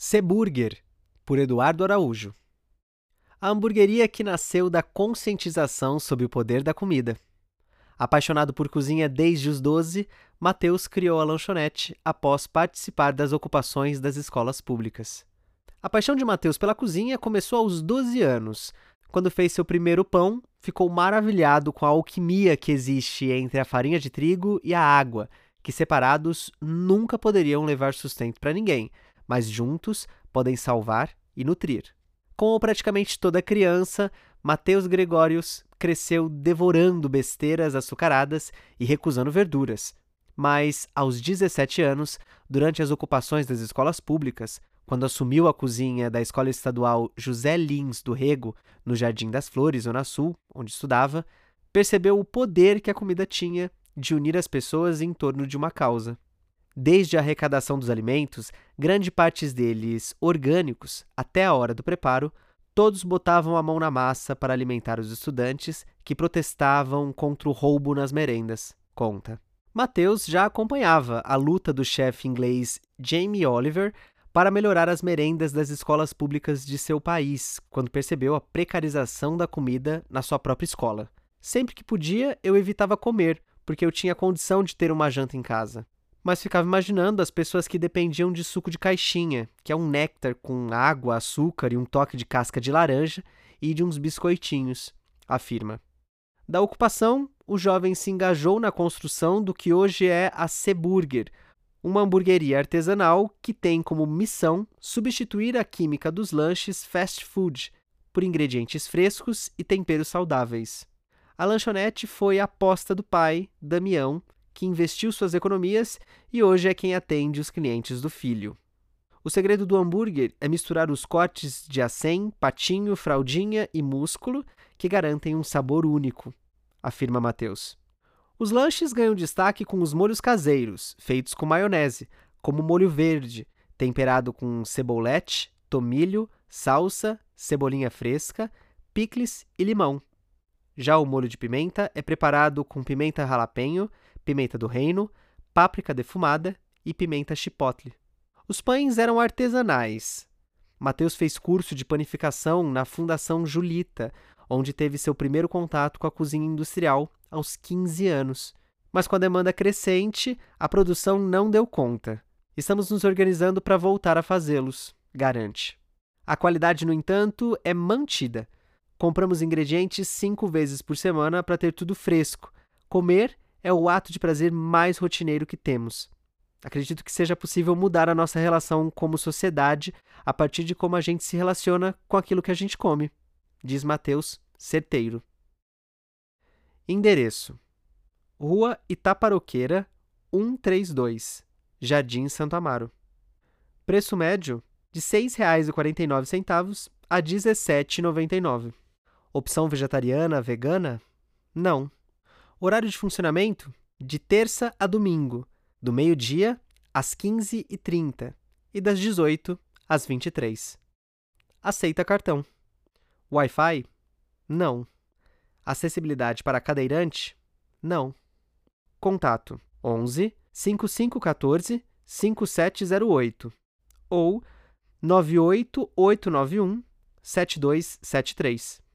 Seburger, por Eduardo Araújo. A hamburgueria que nasceu da conscientização sobre o poder da comida. Apaixonado por cozinha desde os 12, Mateus criou a lanchonete após participar das ocupações das escolas públicas. A paixão de Mateus pela cozinha começou aos 12 anos. Quando fez seu primeiro pão, ficou maravilhado com a alquimia que existe entre a farinha de trigo e a água, que separados nunca poderiam levar sustento para ninguém, mas juntos podem salvar e nutrir. Como praticamente toda criança, Mateus Gregórios cresceu devorando besteiras açucaradas e recusando verduras. Mas, aos 17 anos, durante as ocupações das escolas públicas, quando assumiu a cozinha da Escola Estadual José Lins do Rego, no Jardim das Flores, Zona Sul, onde estudava, percebeu o poder que a comida tinha de unir as pessoas em torno de uma causa. Desde a arrecadação dos alimentos, grande parte deles orgânicos, até a hora do preparo, todos botavam a mão na massa para alimentar os estudantes que protestavam contra o roubo nas merendas, conta. Mateus já acompanhava a luta do chefe inglês Jamie Oliver para melhorar as merendas das escolas públicas de seu país, quando percebeu a precarização da comida na sua própria escola. Sempre que podia, eu evitava comer, porque eu tinha condição de ter uma janta em casa mas ficava imaginando as pessoas que dependiam de suco de caixinha, que é um néctar com água, açúcar e um toque de casca de laranja e de uns biscoitinhos, afirma. Da ocupação, o jovem se engajou na construção do que hoje é a Seburger, uma hamburgueria artesanal que tem como missão substituir a química dos lanches fast food por ingredientes frescos e temperos saudáveis. A lanchonete foi a aposta do pai, Damião, que investiu suas economias e hoje é quem atende os clientes do filho. O segredo do hambúrguer é misturar os cortes de acém, patinho, fraldinha e músculo que garantem um sabor único, afirma Matheus. Os lanches ganham destaque com os molhos caseiros, feitos com maionese, como molho verde, temperado com cebolete, tomilho, salsa, cebolinha fresca, picles e limão. Já o molho de pimenta é preparado com pimenta jalapeño, pimenta do reino, páprica defumada e pimenta chipotle. Os pães eram artesanais. Mateus fez curso de panificação na Fundação Julita, onde teve seu primeiro contato com a cozinha industrial aos 15 anos. Mas com a demanda crescente, a produção não deu conta. Estamos nos organizando para voltar a fazê-los, garante. A qualidade, no entanto, é mantida. Compramos ingredientes cinco vezes por semana para ter tudo fresco. Comer é o ato de prazer mais rotineiro que temos. Acredito que seja possível mudar a nossa relação como sociedade a partir de como a gente se relaciona com aquilo que a gente come, diz Mateus, certeiro. Endereço: Rua Itaparoqueira, 132, Jardim Santo Amaro. Preço médio de R$ 6,49 a R$ 17,99. Opção vegetariana, vegana? Não. Horário de funcionamento? De terça a domingo, do meio-dia às 15h30 e das 18 às 23 Aceita cartão. Wi-Fi? Não. Acessibilidade para cadeirante? Não. Contato 11 5514 5708 ou 98891 7273.